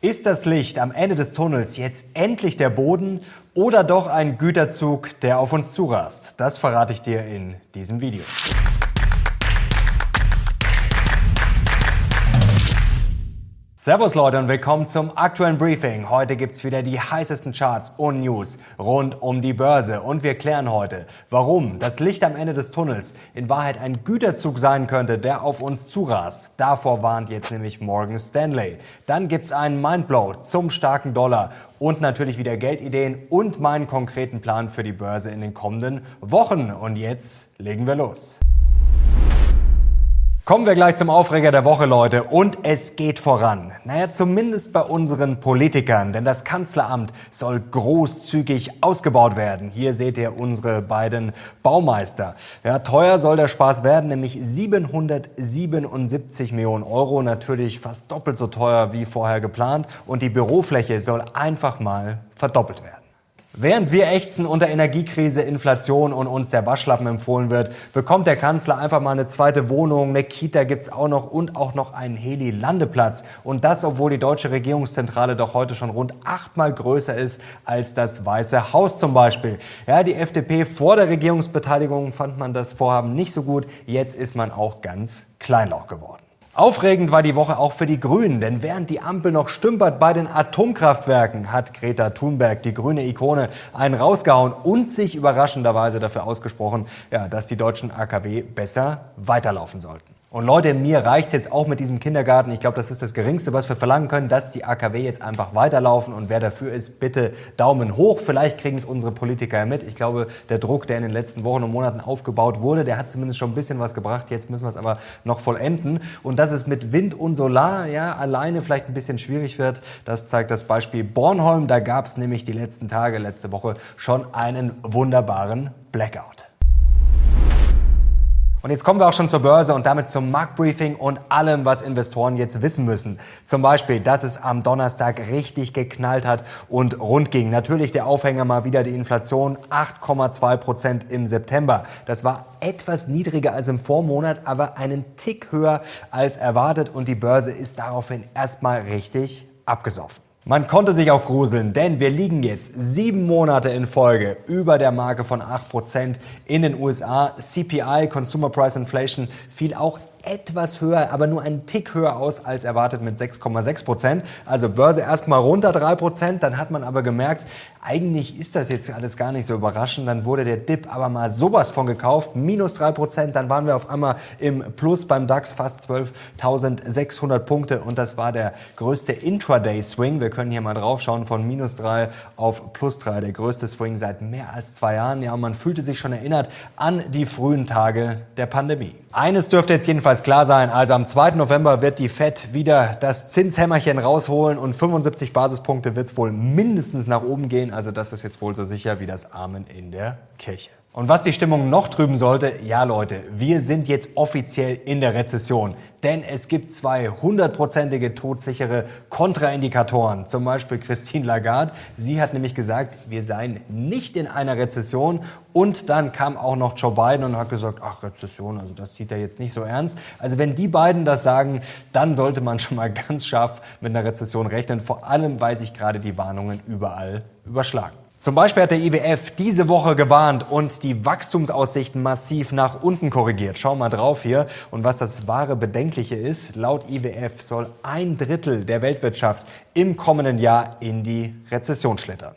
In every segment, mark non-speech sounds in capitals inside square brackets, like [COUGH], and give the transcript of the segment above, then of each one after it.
Ist das Licht am Ende des Tunnels jetzt endlich der Boden oder doch ein Güterzug, der auf uns zurast? Das verrate ich dir in diesem Video. Servus Leute und willkommen zum aktuellen Briefing. Heute gibt's wieder die heißesten Charts und News rund um die Börse. Und wir klären heute, warum das Licht am Ende des Tunnels in Wahrheit ein Güterzug sein könnte, der auf uns zurast. Davor warnt jetzt nämlich Morgan Stanley. Dann gibt's einen Mindblow zum starken Dollar und natürlich wieder Geldideen und meinen konkreten Plan für die Börse in den kommenden Wochen. Und jetzt legen wir los. Kommen wir gleich zum Aufreger der Woche, Leute. Und es geht voran. Naja, zumindest bei unseren Politikern, denn das Kanzleramt soll großzügig ausgebaut werden. Hier seht ihr unsere beiden Baumeister. Ja, teuer soll der Spaß werden, nämlich 777 Millionen Euro. Natürlich fast doppelt so teuer wie vorher geplant. Und die Bürofläche soll einfach mal verdoppelt werden. Während wir ächzen unter Energiekrise, Inflation und uns der Waschlappen empfohlen wird, bekommt der Kanzler einfach mal eine zweite Wohnung, eine Kita gibt's auch noch und auch noch einen Heli-Landeplatz. Und das, obwohl die deutsche Regierungszentrale doch heute schon rund achtmal größer ist als das Weiße Haus zum Beispiel. Ja, die FDP vor der Regierungsbeteiligung fand man das Vorhaben nicht so gut. Jetzt ist man auch ganz Kleinlauch geworden. Aufregend war die Woche auch für die Grünen, denn während die Ampel noch stümpert bei den Atomkraftwerken, hat Greta Thunberg, die grüne Ikone, einen rausgehauen und sich überraschenderweise dafür ausgesprochen, ja, dass die deutschen AKW besser weiterlaufen sollten. Und Leute, mir reicht's jetzt auch mit diesem Kindergarten. Ich glaube, das ist das Geringste, was wir verlangen können, dass die AKW jetzt einfach weiterlaufen. Und wer dafür ist, bitte Daumen hoch. Vielleicht kriegen es unsere Politiker ja mit. Ich glaube, der Druck, der in den letzten Wochen und Monaten aufgebaut wurde, der hat zumindest schon ein bisschen was gebracht. Jetzt müssen wir es aber noch vollenden. Und dass es mit Wind und Solar ja alleine vielleicht ein bisschen schwierig wird, das zeigt das Beispiel Bornholm. Da gab es nämlich die letzten Tage, letzte Woche schon einen wunderbaren Blackout. Und jetzt kommen wir auch schon zur Börse und damit zum Marktbriefing und allem, was Investoren jetzt wissen müssen. Zum Beispiel, dass es am Donnerstag richtig geknallt hat und rund ging. Natürlich der Aufhänger mal wieder die Inflation, 8,2 Prozent im September. Das war etwas niedriger als im Vormonat, aber einen Tick höher als erwartet und die Börse ist daraufhin erstmal richtig abgesoffen. Man konnte sich auch gruseln, denn wir liegen jetzt sieben Monate in Folge über der Marke von 8% in den USA. CPI, Consumer Price Inflation, fiel auch etwas höher, aber nur einen Tick höher aus als erwartet mit 6,6 Prozent. Also Börse erstmal runter 3 Prozent, dann hat man aber gemerkt, eigentlich ist das jetzt alles gar nicht so überraschend. Dann wurde der Dip aber mal sowas von gekauft, minus 3 Prozent. Dann waren wir auf einmal im Plus beim DAX, fast 12.600 Punkte und das war der größte Intraday-Swing. Wir können hier mal drauf schauen, von minus 3 auf plus 3, der größte Swing seit mehr als zwei Jahren. Ja, man fühlte sich schon erinnert an die frühen Tage der Pandemie. Eines dürfte jetzt jedenfalls klar sein, also am 2. November wird die FED wieder das Zinshämmerchen rausholen und 75 Basispunkte wird es wohl mindestens nach oben gehen. Also das ist jetzt wohl so sicher wie das Amen in der Kirche. Und was die Stimmung noch trüben sollte, ja Leute, wir sind jetzt offiziell in der Rezession. Denn es gibt zwei hundertprozentige todsichere Kontraindikatoren. Zum Beispiel Christine Lagarde. Sie hat nämlich gesagt, wir seien nicht in einer Rezession. Und dann kam auch noch Joe Biden und hat gesagt, ach Rezession, also das sieht er jetzt nicht so ernst. Also wenn die beiden das sagen, dann sollte man schon mal [LAUGHS] ganz scharf mit einer Rezession rechnen. Vor allem, weil sich gerade die Warnungen überall überschlagen. Zum Beispiel hat der IWF diese Woche gewarnt und die Wachstumsaussichten massiv nach unten korrigiert. Schau mal drauf hier. Und was das wahre Bedenkliche ist, laut IWF soll ein Drittel der Weltwirtschaft im kommenden Jahr in die Rezession schlittern.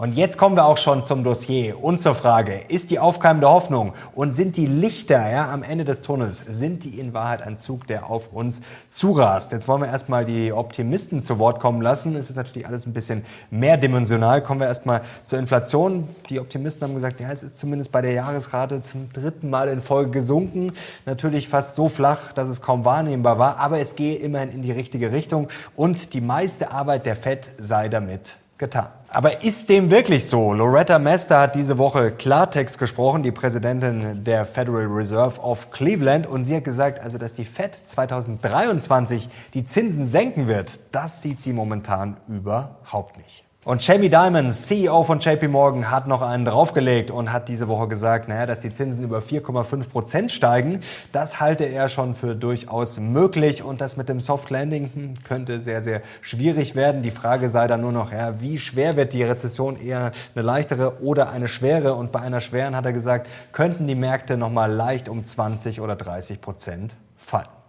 Und jetzt kommen wir auch schon zum Dossier und zur Frage, ist die aufkeimende Hoffnung und sind die Lichter ja, am Ende des Tunnels, sind die in Wahrheit ein Zug, der auf uns zurast? Jetzt wollen wir erstmal die Optimisten zu Wort kommen lassen. Es ist natürlich alles ein bisschen mehrdimensional. Kommen wir erstmal zur Inflation. Die Optimisten haben gesagt, ja, es ist zumindest bei der Jahresrate zum dritten Mal in Folge gesunken. Natürlich fast so flach, dass es kaum wahrnehmbar war, aber es gehe immerhin in die richtige Richtung und die meiste Arbeit der FED sei damit getan. Aber ist dem wirklich so? Loretta Mester hat diese Woche Klartext gesprochen, die Präsidentin der Federal Reserve of Cleveland. Und sie hat gesagt, also dass die Fed 2023 die Zinsen senken wird, das sieht sie momentan überhaupt nicht. Und Jamie Dimon, CEO von JP Morgan, hat noch einen draufgelegt und hat diese Woche gesagt, naja, dass die Zinsen über 4,5 Prozent steigen, das halte er schon für durchaus möglich und das mit dem Soft Landing hm, könnte sehr, sehr schwierig werden. Die Frage sei dann nur noch, ja, wie schwer wird die Rezession, eher eine leichtere oder eine schwere? Und bei einer schweren, hat er gesagt, könnten die Märkte nochmal leicht um 20 oder 30 Prozent fallen.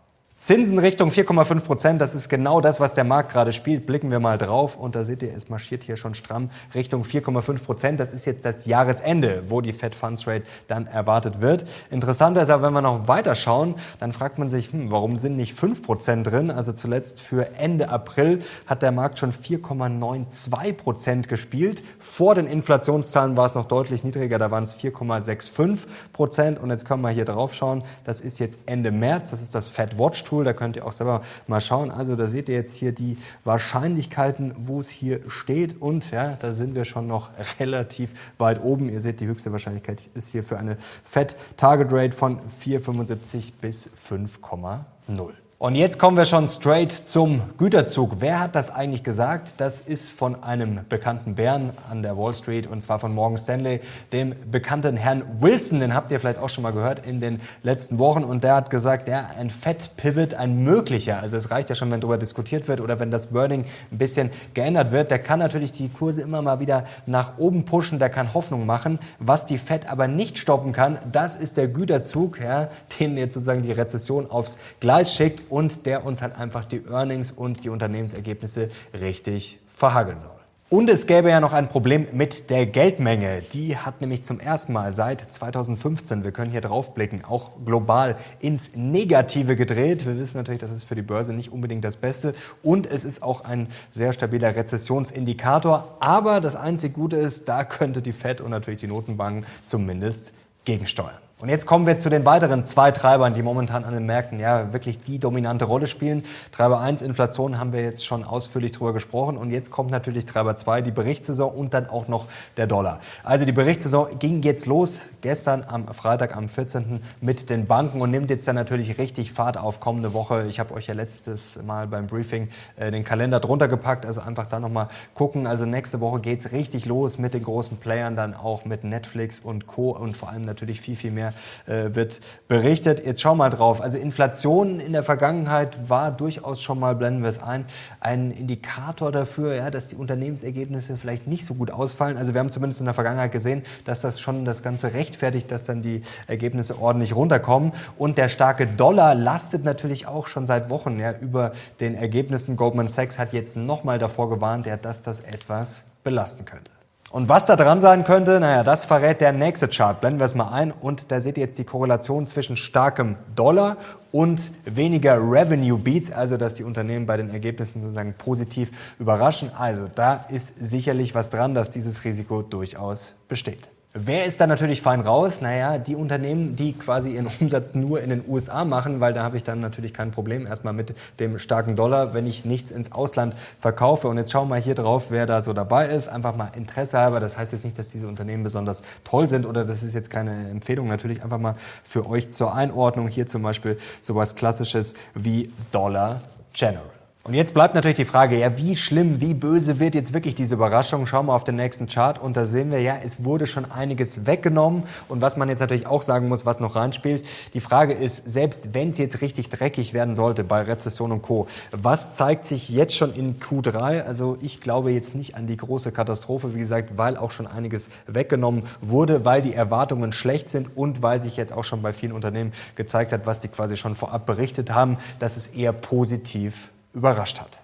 Zinsen Richtung 4,5 Prozent, das ist genau das, was der Markt gerade spielt. Blicken wir mal drauf und da seht ihr, es marschiert hier schon stramm Richtung 4,5 Prozent. Das ist jetzt das Jahresende, wo die Fed Funds Rate dann erwartet wird. Interessanter ist aber, wenn wir noch weiter schauen, dann fragt man sich, hm, warum sind nicht 5 Prozent drin? Also zuletzt für Ende April hat der Markt schon 4,92 Prozent gespielt. Vor den Inflationszahlen war es noch deutlich niedriger, da waren es 4,65 Prozent. Und jetzt können wir hier drauf schauen, das ist jetzt Ende März, das ist das Fed Watch Tool. Da könnt ihr auch selber mal schauen. Also da seht ihr jetzt hier die Wahrscheinlichkeiten, wo es hier steht. Und ja, da sind wir schon noch relativ weit oben. Ihr seht, die höchste Wahrscheinlichkeit ist hier für eine Fed Target Rate von 4,75 bis 5,0. Und jetzt kommen wir schon straight zum Güterzug. Wer hat das eigentlich gesagt? Das ist von einem bekannten Bären an der Wall Street und zwar von Morgan Stanley, dem bekannten Herrn Wilson. Den habt ihr vielleicht auch schon mal gehört in den letzten Wochen. Und der hat gesagt, ja, ein Fed-Pivot, ein möglicher, also es reicht ja schon, wenn darüber diskutiert wird oder wenn das Wording ein bisschen geändert wird. Der kann natürlich die Kurse immer mal wieder nach oben pushen, der kann Hoffnung machen. Was die Fed aber nicht stoppen kann, das ist der Güterzug, ja, den jetzt sozusagen die Rezession aufs Gleis schickt und der uns halt einfach die Earnings und die Unternehmensergebnisse richtig verhageln soll. Und es gäbe ja noch ein Problem mit der Geldmenge. Die hat nämlich zum ersten Mal seit 2015, wir können hier draufblicken, auch global ins Negative gedreht. Wir wissen natürlich, das ist für die Börse nicht unbedingt das Beste. Und es ist auch ein sehr stabiler Rezessionsindikator. Aber das einzige Gute ist, da könnte die Fed und natürlich die Notenbanken zumindest gegensteuern. Und jetzt kommen wir zu den weiteren zwei Treibern, die momentan an den Märkten ja wirklich die dominante Rolle spielen. Treiber 1, Inflation, haben wir jetzt schon ausführlich drüber gesprochen. Und jetzt kommt natürlich Treiber 2, die Berichtssaison und dann auch noch der Dollar. Also die Berichtssaison ging jetzt los gestern am Freitag, am 14. mit den Banken und nimmt jetzt dann natürlich richtig Fahrt auf kommende Woche. Ich habe euch ja letztes Mal beim Briefing äh, den Kalender drunter gepackt, also einfach da nochmal gucken. Also nächste Woche geht's richtig los mit den großen Playern, dann auch mit Netflix und Co. und vor allem natürlich viel, viel mehr äh, wird berichtet. Jetzt schau mal drauf. Also Inflation in der Vergangenheit war durchaus schon mal, blenden wir es ein, ein Indikator dafür, ja, dass die Unternehmensergebnisse vielleicht nicht so gut ausfallen. Also wir haben zumindest in der Vergangenheit gesehen, dass das schon das Ganze rechtfertigt, dass dann die Ergebnisse ordentlich runterkommen. Und der starke Dollar lastet natürlich auch schon seit Wochen ja, über den Ergebnissen. Goldman Sachs hat jetzt nochmal davor gewarnt, ja, dass das etwas belasten könnte. Und was da dran sein könnte, naja, das verrät der nächste Chart. Blenden wir es mal ein und da seht ihr jetzt die Korrelation zwischen starkem Dollar und weniger Revenue Beats, also dass die Unternehmen bei den Ergebnissen sozusagen positiv überraschen. Also da ist sicherlich was dran, dass dieses Risiko durchaus besteht. Wer ist da natürlich fein raus? Naja, die Unternehmen, die quasi ihren [LAUGHS] Umsatz nur in den USA machen, weil da habe ich dann natürlich kein Problem erstmal mit dem starken Dollar, wenn ich nichts ins Ausland verkaufe. Und jetzt schauen wir mal hier drauf, wer da so dabei ist. Einfach mal Interesse halber. Das heißt jetzt nicht, dass diese Unternehmen besonders toll sind oder das ist jetzt keine Empfehlung. Natürlich einfach mal für euch zur Einordnung. Hier zum Beispiel sowas Klassisches wie Dollar General. Und jetzt bleibt natürlich die Frage, ja, wie schlimm, wie böse wird jetzt wirklich diese Überraschung? Schauen wir auf den nächsten Chart und da sehen wir ja, es wurde schon einiges weggenommen. Und was man jetzt natürlich auch sagen muss, was noch reinspielt, die Frage ist, selbst wenn es jetzt richtig dreckig werden sollte bei Rezession und Co., was zeigt sich jetzt schon in Q3? Also ich glaube jetzt nicht an die große Katastrophe, wie gesagt, weil auch schon einiges weggenommen wurde, weil die Erwartungen schlecht sind und weil sich jetzt auch schon bei vielen Unternehmen gezeigt hat, was die quasi schon vorab berichtet haben, dass es eher positiv überrascht hat.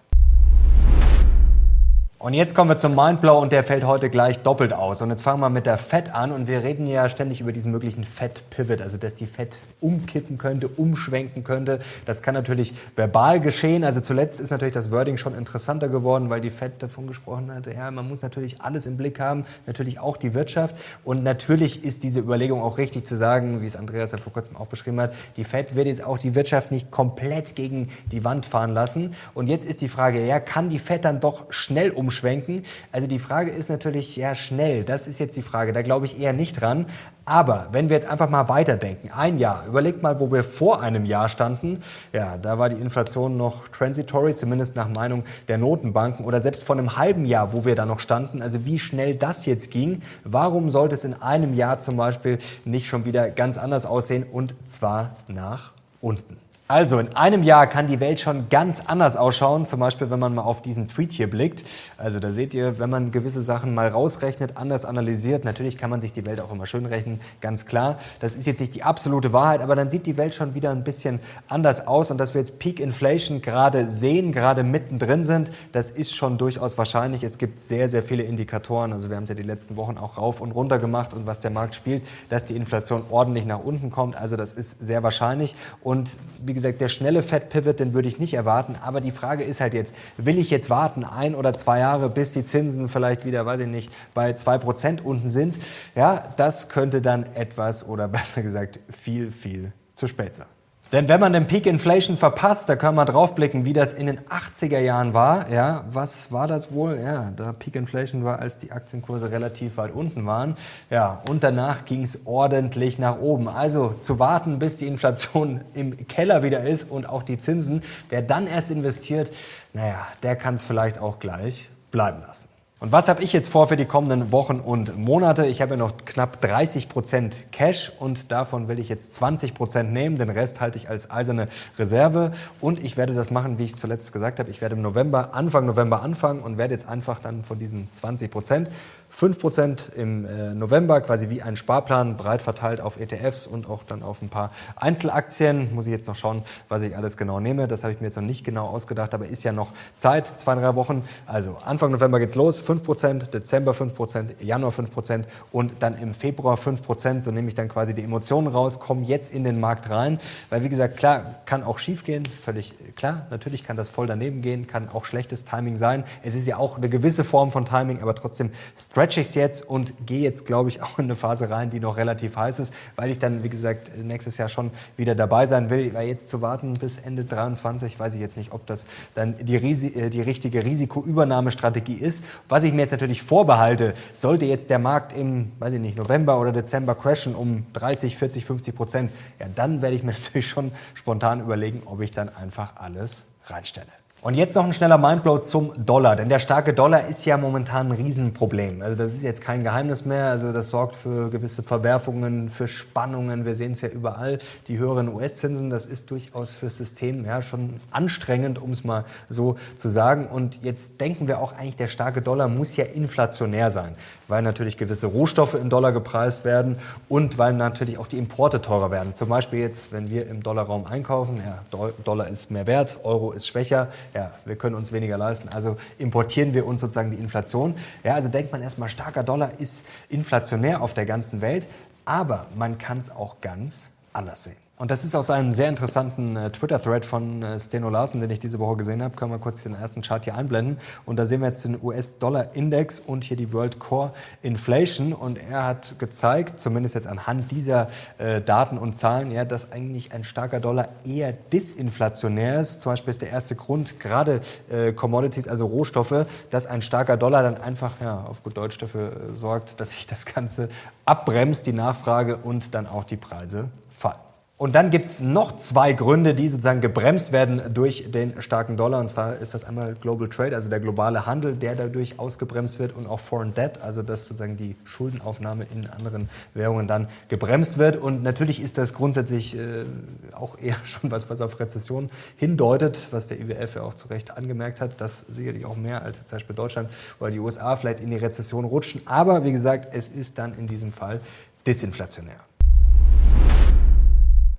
Und jetzt kommen wir zum Mindblow und der fällt heute gleich doppelt aus. Und jetzt fangen wir mit der Fett an und wir reden ja ständig über diesen möglichen Fett-Pivot, also dass die Fett umkippen könnte, umschwenken könnte. Das kann natürlich verbal geschehen. Also zuletzt ist natürlich das Wording schon interessanter geworden, weil die Fett davon gesprochen hat, ja, man muss natürlich alles im Blick haben, natürlich auch die Wirtschaft. Und natürlich ist diese Überlegung auch richtig zu sagen, wie es Andreas ja vor kurzem auch beschrieben hat, die Fett wird jetzt auch die Wirtschaft nicht komplett gegen die Wand fahren lassen. Und jetzt ist die Frage, ja, kann die Fett dann doch schnell um umschwenken. Also die Frage ist natürlich, ja, schnell, das ist jetzt die Frage, da glaube ich eher nicht dran. Aber wenn wir jetzt einfach mal weiterdenken, ein Jahr, überlegt mal, wo wir vor einem Jahr standen. Ja, da war die Inflation noch transitory, zumindest nach Meinung der Notenbanken. Oder selbst vor einem halben Jahr, wo wir da noch standen. Also wie schnell das jetzt ging. Warum sollte es in einem Jahr zum Beispiel nicht schon wieder ganz anders aussehen? Und zwar nach unten. Also in einem Jahr kann die Welt schon ganz anders ausschauen, zum Beispiel wenn man mal auf diesen Tweet hier blickt. Also da seht ihr, wenn man gewisse Sachen mal rausrechnet, anders analysiert, natürlich kann man sich die Welt auch immer schön rechnen, ganz klar. Das ist jetzt nicht die absolute Wahrheit, aber dann sieht die Welt schon wieder ein bisschen anders aus und dass wir jetzt Peak Inflation gerade sehen, gerade mittendrin sind, das ist schon durchaus wahrscheinlich. Es gibt sehr, sehr viele Indikatoren, also wir haben es ja die letzten Wochen auch rauf und runter gemacht und was der Markt spielt, dass die Inflation ordentlich nach unten kommt, also das ist sehr wahrscheinlich und wie gesagt, der schnelle Fed-Pivot, den würde ich nicht erwarten. Aber die Frage ist halt jetzt, will ich jetzt warten, ein oder zwei Jahre, bis die Zinsen vielleicht wieder, weiß ich nicht, bei zwei Prozent unten sind? Ja, das könnte dann etwas oder [LAUGHS] besser gesagt viel, viel zu spät sein. Denn wenn man den Peak Inflation verpasst, da kann man draufblicken, wie das in den 80er Jahren war. Ja, was war das wohl? Ja, da Peak Inflation war, als die Aktienkurse relativ weit unten waren. Ja, und danach ging es ordentlich nach oben. Also zu warten, bis die Inflation im Keller wieder ist und auch die Zinsen. Wer dann erst investiert, naja, der kann es vielleicht auch gleich bleiben lassen. Und was habe ich jetzt vor für die kommenden Wochen und Monate? Ich habe ja noch knapp 30 Prozent Cash und davon will ich jetzt 20 Prozent nehmen. Den Rest halte ich als eiserne Reserve und ich werde das machen, wie ich es zuletzt gesagt habe. Ich werde im November, Anfang November anfangen und werde jetzt einfach dann von diesen 20 Prozent 5 Prozent im äh, November, quasi wie ein Sparplan, breit verteilt auf ETFs und auch dann auf ein paar Einzelaktien. Muss ich jetzt noch schauen, was ich alles genau nehme. Das habe ich mir jetzt noch nicht genau ausgedacht, aber ist ja noch Zeit, zwei, drei Wochen. Also Anfang November geht's los 5%, Dezember 5%, Januar 5% und dann im Februar 5%. So nehme ich dann quasi die Emotionen raus, komme jetzt in den Markt rein. Weil wie gesagt, klar, kann auch schief gehen, völlig klar. Natürlich kann das voll daneben gehen, kann auch schlechtes Timing sein. Es ist ja auch eine gewisse Form von Timing, aber trotzdem stretch ich es jetzt und gehe jetzt, glaube ich, [LAUGHS] auch in eine Phase rein, die noch relativ heiß ist, weil ich dann, wie gesagt, nächstes Jahr schon wieder dabei sein will. Weil jetzt zu warten bis Ende 23, weiß ich jetzt nicht, ob das dann die, Risi äh, die richtige Risikoübernahmestrategie ist. Was was ich mir jetzt natürlich vorbehalte, sollte jetzt der Markt im, weiß ich nicht, November oder Dezember crashen um 30, 40, 50 Prozent, ja, dann werde ich mir [LAUGHS] natürlich schon spontan überlegen, ob ich dann einfach alles reinstelle. Und jetzt noch ein schneller Mindblow zum Dollar, denn der starke Dollar ist ja momentan ein Riesenproblem. Also das ist jetzt kein Geheimnis mehr, also das sorgt für gewisse Verwerfungen, für Spannungen. Wir sehen es ja überall, die höheren US-Zinsen, das ist durchaus fürs System ja schon anstrengend, um es mal so zu sagen. Und jetzt denken wir auch eigentlich, der starke Dollar muss ja inflationär sein, weil natürlich gewisse Rohstoffe in Dollar gepreist werden und weil natürlich auch die Importe teurer werden. Zum Beispiel jetzt, wenn wir im Dollarraum einkaufen, ja, Dollar ist mehr wert, Euro ist schwächer, ja, wir können uns weniger leisten, also importieren wir uns sozusagen die Inflation. Ja, also denkt man erstmal, starker Dollar ist inflationär auf der ganzen Welt, aber man kann es auch ganz anders sehen. Und das ist aus einem sehr interessanten äh, Twitter-Thread von äh, Steno Larsen, den ich diese Woche gesehen habe. Können wir kurz den ersten Chart hier einblenden. Und da sehen wir jetzt den US-Dollar-Index und hier die World Core Inflation. Und er hat gezeigt, zumindest jetzt anhand dieser äh, Daten und Zahlen, ja, dass eigentlich ein starker Dollar eher disinflationär ist. Zum Beispiel ist der erste Grund, gerade äh, Commodities, also Rohstoffe, dass ein starker Dollar dann einfach, ja, auf gut Deutsch dafür äh, sorgt, dass sich das Ganze abbremst, die Nachfrage und dann auch die Preise fallen. Und dann gibt's noch zwei Gründe, die sozusagen gebremst werden durch den starken Dollar. Und zwar ist das einmal Global Trade, also der globale Handel, der dadurch ausgebremst wird und auch Foreign Debt, also dass sozusagen die Schuldenaufnahme in anderen Währungen dann gebremst wird. Und natürlich ist das grundsätzlich äh, auch eher [LAUGHS] schon was, was auf Rezession hindeutet, was der IWF ja auch zu Recht angemerkt hat, dass sicherlich auch mehr als zum Beispiel Deutschland oder die USA vielleicht in die Rezession rutschen. Aber wie gesagt, es ist dann in diesem Fall disinflationär.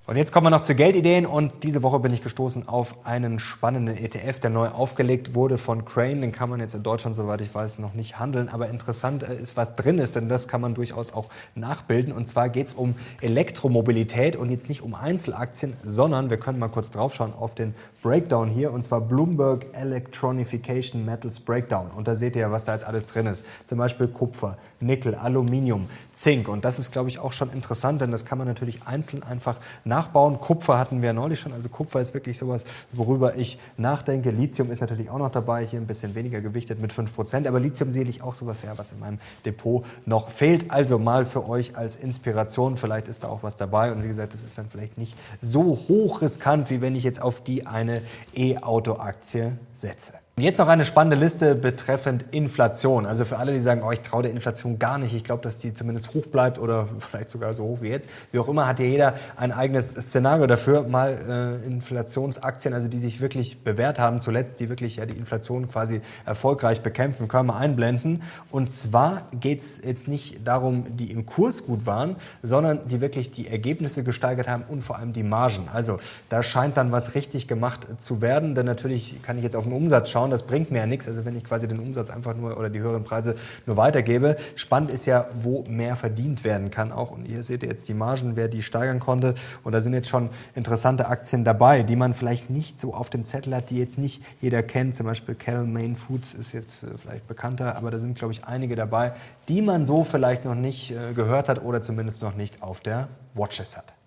Und jetzt kommen wir noch zu Geldideen und diese Woche bin ich gestoßen auf einen spannenden ETF, der neu aufgelegt wurde von Crane. Den kann man jetzt in Deutschland, soweit ich weiß, noch nicht handeln. Aber interessant äh, ist, was drin ist, denn das kann man durchaus auch nachbilden. Und zwar geht es um Elektromobilität und jetzt nicht um Einzelaktien, sondern wir können mal kurz draufschauen auf den Breakdown hier und zwar Bloomberg Electronification Metals Breakdown. Und da seht ihr ja, was da jetzt alles drin ist. Zum Beispiel Kupfer, Nickel, Aluminium, Zink. Und das ist, glaube ich, auch schon interessant, denn das kann man natürlich einzeln einfach nachbilden nachbauen. Kupfer hatten wir neulich schon. Also Kupfer ist wirklich sowas, worüber ich nachdenke. Lithium ist natürlich auch noch dabei, hier ein bisschen weniger gewichtet mit 5%. Aber Lithium sehe ich auch sowas, ja, was in meinem Depot noch fehlt. Also mal für euch als Inspiration. Vielleicht ist da auch was dabei. Und wie gesagt, das ist dann vielleicht nicht so hoch riskant, wie wenn ich jetzt auf die eine E-Auto-Aktie setze. Jetzt noch eine spannende Liste betreffend Inflation. Also für alle, die sagen, oh, ich traue der Inflation gar nicht, ich glaube, dass die zumindest hoch bleibt oder [LAUGHS] vielleicht sogar so hoch wie jetzt. Wie auch immer, hat ja jeder ein eigenes Szenario dafür. Mal äh, Inflationsaktien, also die sich wirklich bewährt haben, zuletzt, die wirklich ja die Inflation quasi erfolgreich bekämpfen, können wir einblenden. Und zwar geht es jetzt nicht darum, die im Kurs gut waren, sondern die wirklich die Ergebnisse gesteigert haben und vor allem die Margen. Also da scheint dann was richtig gemacht zu werden, denn natürlich kann ich jetzt auf den Umsatz schauen, das bringt mir ja nichts, also wenn ich quasi den Umsatz einfach nur oder die höheren Preise nur weitergebe. Spannend ist ja, wo mehr verdient werden kann auch. Und hier seht ihr jetzt die Margen, wer die steigern konnte. Und da sind jetzt schon interessante Aktien dabei, die man vielleicht nicht so auf dem Zettel hat, die jetzt nicht jeder kennt. Zum Beispiel Cal Main Foods ist jetzt äh, vielleicht bekannter, aber da sind, glaube ich, einige dabei, die man so vielleicht noch nicht äh, gehört hat oder zumindest noch nicht auf der Watches hat.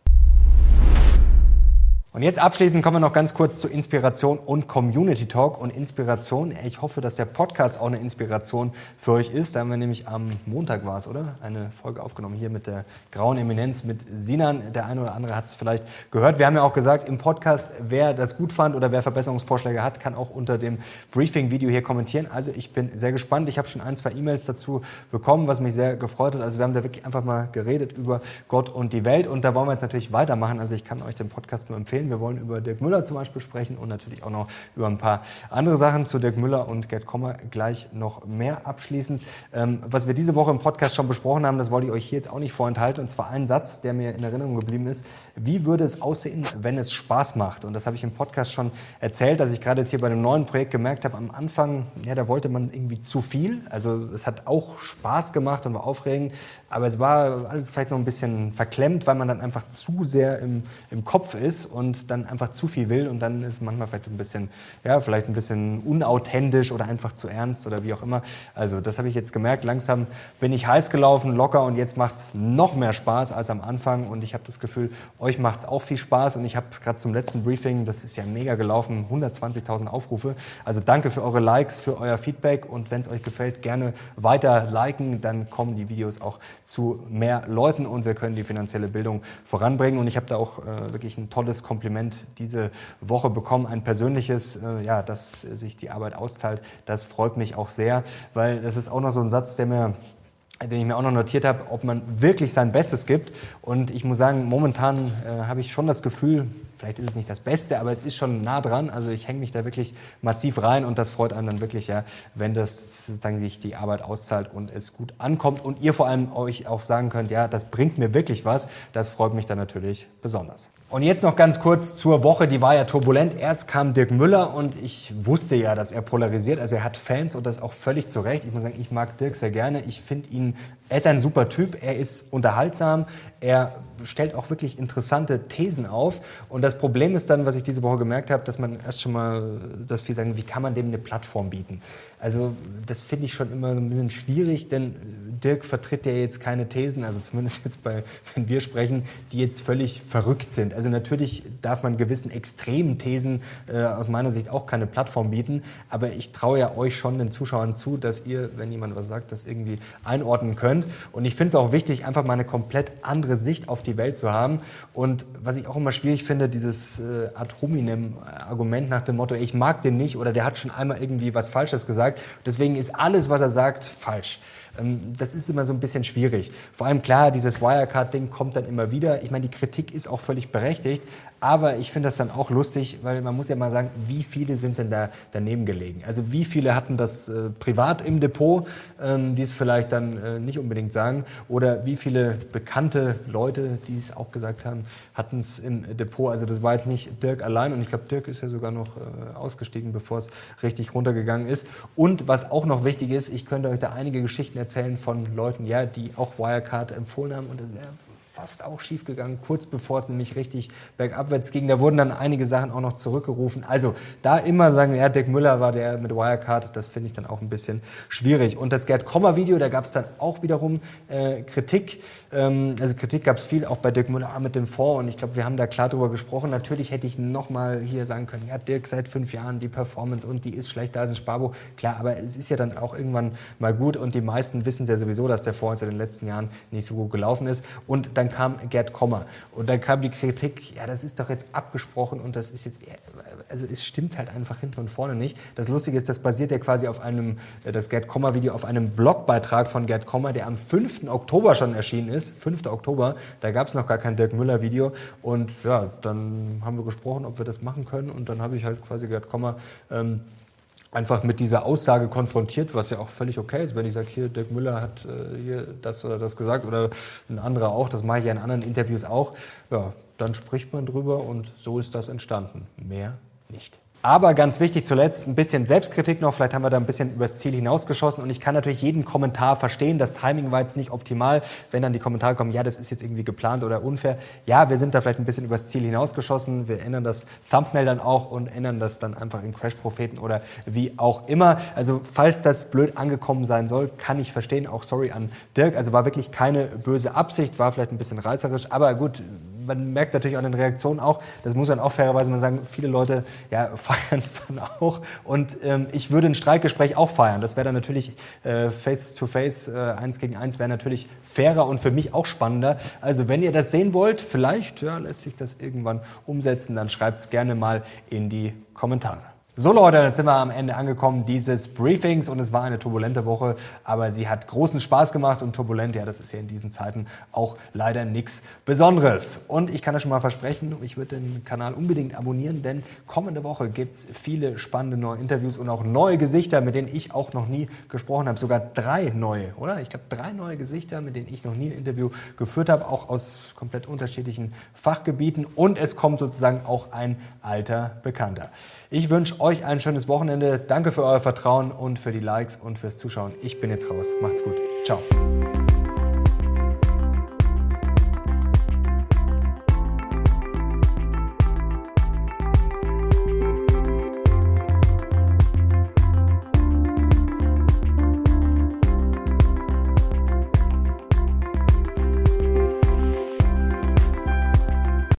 Und jetzt abschließend kommen wir noch ganz kurz zu Inspiration und Community Talk. Und Inspiration, ich hoffe, dass der Podcast auch eine Inspiration für euch ist. Da haben wir nämlich am Montag war es, oder? Eine Folge aufgenommen hier mit der grauen Eminenz, mit Sinan. Der eine oder andere hat es vielleicht gehört. Wir haben ja auch gesagt im Podcast, wer das gut fand oder wer Verbesserungsvorschläge hat, kann auch unter dem Briefing-Video hier kommentieren. Also ich bin sehr gespannt. Ich habe schon ein, zwei E-Mails dazu bekommen, was mich sehr gefreut hat. Also wir haben da wirklich einfach mal geredet über Gott und die Welt. Und da wollen wir jetzt natürlich weitermachen. Also ich kann euch den Podcast nur empfehlen. Wir wollen über Dirk Müller zum Beispiel sprechen und natürlich auch noch über ein paar andere Sachen zu Dirk Müller und Gerd Kommer gleich noch mehr abschließend. Ähm, was wir diese Woche im Podcast schon besprochen haben, das wollte ich euch hier jetzt auch nicht vorenthalten. Und zwar ein Satz, der mir in Erinnerung geblieben ist. Wie würde es aussehen, wenn es Spaß macht? Und das habe ich im Podcast schon erzählt, dass ich gerade jetzt hier bei einem neuen Projekt gemerkt habe, am Anfang, ja, da wollte man irgendwie zu viel. Also es hat auch Spaß gemacht und war aufregend, aber es war alles vielleicht noch ein bisschen verklemmt, weil man dann einfach zu sehr im, im Kopf ist und dann einfach zu viel will und dann ist manchmal vielleicht ein bisschen, ja, vielleicht ein bisschen unauthentisch oder einfach zu ernst oder wie auch immer. Also das habe ich jetzt gemerkt. Langsam bin ich heiß gelaufen, locker und jetzt macht es noch mehr Spaß als am Anfang und ich habe das Gefühl, euch macht es auch viel Spaß und ich habe gerade zum letzten Briefing, das ist ja mega gelaufen, 120.000 Aufrufe. Also danke für eure Likes, für euer Feedback und wenn es euch gefällt, gerne weiter liken, dann kommen die Videos auch zu mehr Leuten und wir können die finanzielle Bildung voranbringen. Und ich habe da auch äh, wirklich ein tolles Kompliment diese Woche bekommen, ein persönliches, äh, ja, dass sich die Arbeit auszahlt. Das freut mich auch sehr, weil das ist auch noch so ein Satz, der mir den ich mir auch noch notiert habe, ob man wirklich sein Bestes gibt. Und ich muss sagen, momentan äh, habe ich schon das Gefühl, vielleicht ist es nicht das Beste, aber es ist schon nah dran. Also ich hänge mich da wirklich massiv rein und das freut einen dann wirklich, ja, wenn das sozusagen sich die Arbeit auszahlt und es gut ankommt und ihr vor allem euch auch sagen könnt, ja, das bringt mir wirklich was. Das freut mich dann natürlich besonders. Und jetzt noch ganz kurz zur Woche, die war ja turbulent. Erst kam Dirk Müller und ich wusste ja, dass er polarisiert. Also er hat Fans und das auch völlig zu Recht. Ich muss sagen, ich mag Dirk sehr gerne. Ich finde ihn, er ist ein super Typ, er ist unterhaltsam, er stellt auch wirklich interessante Thesen auf. Und das Problem ist dann, was ich diese Woche gemerkt habe, dass man erst schon mal das viel sagen, wie kann man dem eine Plattform bieten? Also das finde ich schon immer ein bisschen schwierig, denn Dirk vertritt ja jetzt keine Thesen, also zumindest jetzt bei, wenn wir sprechen, die jetzt völlig verrückt sind. Also natürlich darf man gewissen extremen Thesen äh, aus meiner Sicht auch keine Plattform bieten, aber ich traue ja euch schon den Zuschauern zu, dass ihr, wenn jemand was sagt, das irgendwie einordnen könnt. Und ich finde es auch wichtig, einfach mal eine komplett andere Sicht auf die Welt zu haben. Und was ich auch immer schwierig finde, dieses äh, ad hominem Argument nach dem Motto, ich mag den nicht oder der hat schon einmal irgendwie was Falsches gesagt sagt. Deswegen ist alles, was er sagt, falsch. Ähm, das ist immer so ein bisschen schwierig. Vor allem klar, dieses Wirecard-Ding kommt dann immer wieder. Ich meine, die Kritik ist auch völlig berechtigt, aber ich finde das dann auch lustig, weil man muss ja mal sagen, wie viele sind denn da daneben gelegen? Also wie viele hatten das äh, privat im Depot, ähm, die es vielleicht dann äh, nicht unbedingt sagen? Oder wie viele bekannte Leute, die es auch gesagt haben, hatten es im Depot? Also das war jetzt nicht Dirk allein und ich glaube, Dirk ist ja sogar noch äh, ausgestiegen, bevor es richtig runtergegangen ist. Und was auch noch wichtig ist, ich könnte euch da einige Geschichten erzählen von Leuten, ja, die auch Wirecard empfohlen haben und das wäre fast auch schief gegangen, kurz bevor es nämlich richtig bergabwärts ging. Da wurden dann einige Sachen auch noch zurückgerufen. Also da immer sagen, ja, Dirk Müller war der mit Wirecard, das finde ich dann auch ein bisschen schwierig. Und das Gerd Kommer-Video, da gab es dann auch wiederum äh, Kritik. Ähm, also Kritik gab es viel, auch bei Dirk Müller mit dem Fonds. Und ich glaube, wir haben da klar drüber gesprochen. Natürlich hätte ich nochmal hier sagen können, ja, Dirk, seit fünf Jahren die Performance und die ist schlecht, da ist ein Sparbuch. Klar, aber es ist ja dann auch irgendwann mal gut und die meisten wissen ja sowieso, dass der Fonds in den letzten Jahren nicht so gut gelaufen ist. Und dann kam Gerd Kommer und dann kam die Kritik, ja, das ist doch jetzt abgesprochen und das ist jetzt, also es stimmt halt einfach hinten und vorne nicht. Das Lustige ist, das basiert ja quasi auf einem, äh, das Gerd Kommer Video auf einem Blogbeitrag von Gerd Kommer, der am 5. Oktober schon erschienen ist. 5. Oktober, da gab es noch gar kein Dirk Müller Video und ja, dann haben wir gesprochen, ob wir das machen können und dann habe ich halt quasi Gerd Kommer ähm, einfach mit dieser Aussage konfrontiert, was ja auch völlig okay ist, wenn ich sage, hier, Dirk Müller hat äh, hier das oder das gesagt oder ein anderer auch, das mache ich ja in anderen Interviews auch, ja, dann spricht man drüber und so ist das entstanden. Mehr nicht. Aber ganz wichtig zuletzt ein bisschen Selbstkritik noch. Vielleicht haben wir da ein bisschen übers Ziel hinausgeschossen. Und ich kann natürlich jeden Kommentar verstehen. Das Timing war jetzt nicht optimal, wenn dann die Kommentare kommen, ja, das ist jetzt irgendwie geplant oder unfair. Ja, wir sind da vielleicht ein bisschen übers Ziel hinausgeschossen. Wir ändern das Thumbnail dann auch und ändern das dann einfach in Crash-Propheten oder wie auch immer. Also falls das blöd angekommen sein soll, kann ich verstehen. Auch sorry an Dirk. Also war wirklich keine böse Absicht, war vielleicht ein bisschen reißerisch. Aber gut, man merkt natürlich an den Reaktionen auch, das muss man auch fairerweise mal sagen, viele Leute ja, [LAUGHS] feiern es dann auch. Und ähm, ich würde ein Streikgespräch auch feiern. Das wäre dann natürlich äh, face-to-face, äh, eins gegen eins, wäre natürlich fairer und für mich auch spannender. Also wenn ihr das sehen wollt, vielleicht ja, lässt sich das irgendwann umsetzen, dann schreibt es gerne mal in die Kommentare. So Leute, jetzt sind wir am Ende angekommen dieses Briefings und es war eine turbulente Woche, aber sie hat großen Spaß gemacht und turbulent, ja, das ist ja in diesen Zeiten auch leider nichts Besonderes. Und ich kann euch schon mal versprechen, ich würde den Kanal unbedingt abonnieren, denn kommende Woche gibt es viele spannende neue Interviews und auch neue Gesichter, mit denen ich auch noch nie gesprochen habe. Sogar drei neue, oder? Ich glaube, drei neue Gesichter, mit denen ich noch nie ein Interview geführt habe, auch aus komplett unterschiedlichen Fachgebieten und es kommt sozusagen auch ein alter Bekannter. Ich wünsche euch ein schönes Wochenende. Danke für euer Vertrauen und für die Likes und fürs Zuschauen. Ich bin jetzt raus. Macht's gut. Ciao.